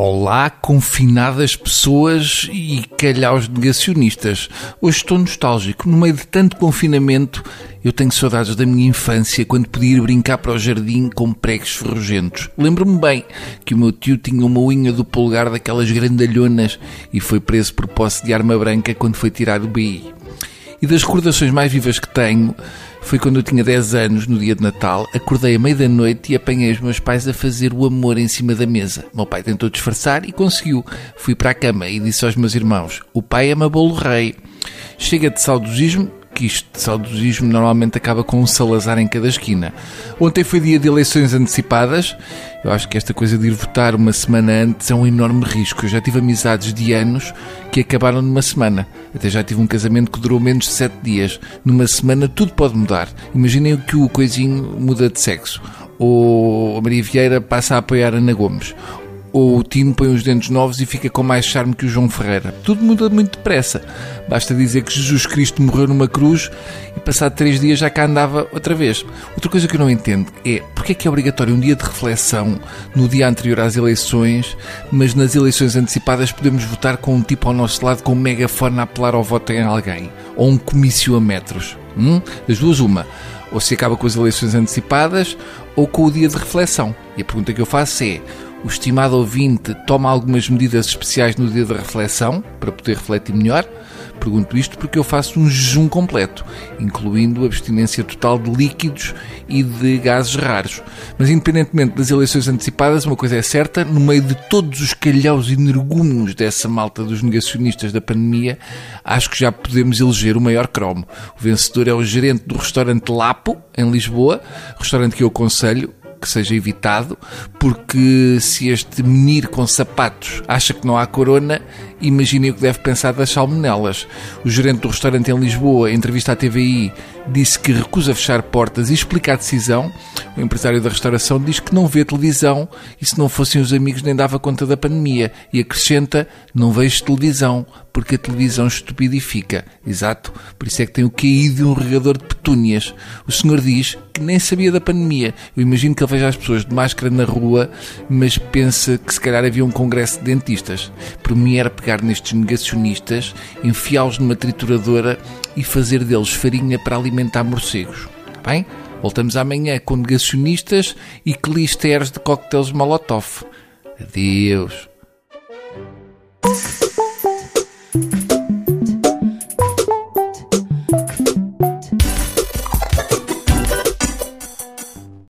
Olá, confinadas pessoas e calhaus negacionistas. Hoje estou nostálgico. No meio de tanto confinamento, eu tenho saudades da minha infância, quando podia ir brincar para o jardim com pregos ferrugentos. Lembro-me bem que o meu tio tinha uma unha do polegar daquelas grandalhonas e foi preso por posse de arma branca quando foi tirado do BI. E das recordações mais vivas que tenho, foi quando eu tinha 10 anos, no dia de Natal, acordei à meia da noite e apanhei os meus pais a fazer o amor em cima da mesa. Meu pai tentou disfarçar e conseguiu. Fui para a cama e disse aos meus irmãos: O pai ama bolo rei. Chega de saudosismo que isto de saudosismo normalmente acaba com um Salazar em cada esquina. Ontem foi dia de eleições antecipadas. Eu acho que esta coisa de ir votar uma semana antes é um enorme risco. Eu já tive amizades de anos que acabaram numa semana. Até já tive um casamento que durou menos de sete dias. Numa semana tudo pode mudar. Imaginem que o coisinho muda de sexo. Ou a Maria Vieira passa a apoiar Ana Gomes ou o Tino põe os dentes novos e fica com mais charme que o João Ferreira. Tudo muda muito depressa. Basta dizer que Jesus Cristo morreu numa cruz e passado três dias já cá andava outra vez. Outra coisa que eu não entendo é porque é que é obrigatório um dia de reflexão no dia anterior às eleições, mas nas eleições antecipadas podemos votar com um tipo ao nosso lado com um megafone a apelar ao voto em alguém. Ou um comício a metros. Hum? Das duas, uma. Ou se acaba com as eleições antecipadas ou com o dia de reflexão. E a pergunta que eu faço é o estimado ouvinte toma algumas medidas especiais no dia da reflexão para poder refletir melhor? Pergunto isto porque eu faço um jejum completo, incluindo abstinência total de líquidos e de gases raros. Mas, independentemente das eleições antecipadas, uma coisa é certa: no meio de todos os calhaus e nergumos dessa malta dos negacionistas da pandemia, acho que já podemos eleger o maior cromo. O vencedor é o gerente do restaurante Lapo, em Lisboa, restaurante que eu aconselho, que seja evitado, porque se este menir com sapatos acha que não há corona, imaginem o que deve pensar das salmonelas. O gerente do restaurante em Lisboa, em entrevista à TVI, disse que recusa fechar portas e explica a decisão. O empresário da restauração diz que não vê televisão e se não fossem os amigos nem dava conta da pandemia. E acrescenta, não vejo televisão, porque a televisão estupidifica. Exato, por isso é que tem o QI de um regador de petúnias. O senhor diz que nem sabia da pandemia. Eu imagino que ele veja as pessoas de máscara na rua, mas pensa que se calhar havia um congresso de dentistas. Por mim era pegar nestes negacionistas, enfiá-los numa trituradora e fazer deles farinha para alimentar morcegos. Tá bem? Voltamos amanhã com negacionistas e clisteres de coquetéis Molotov. Adeus.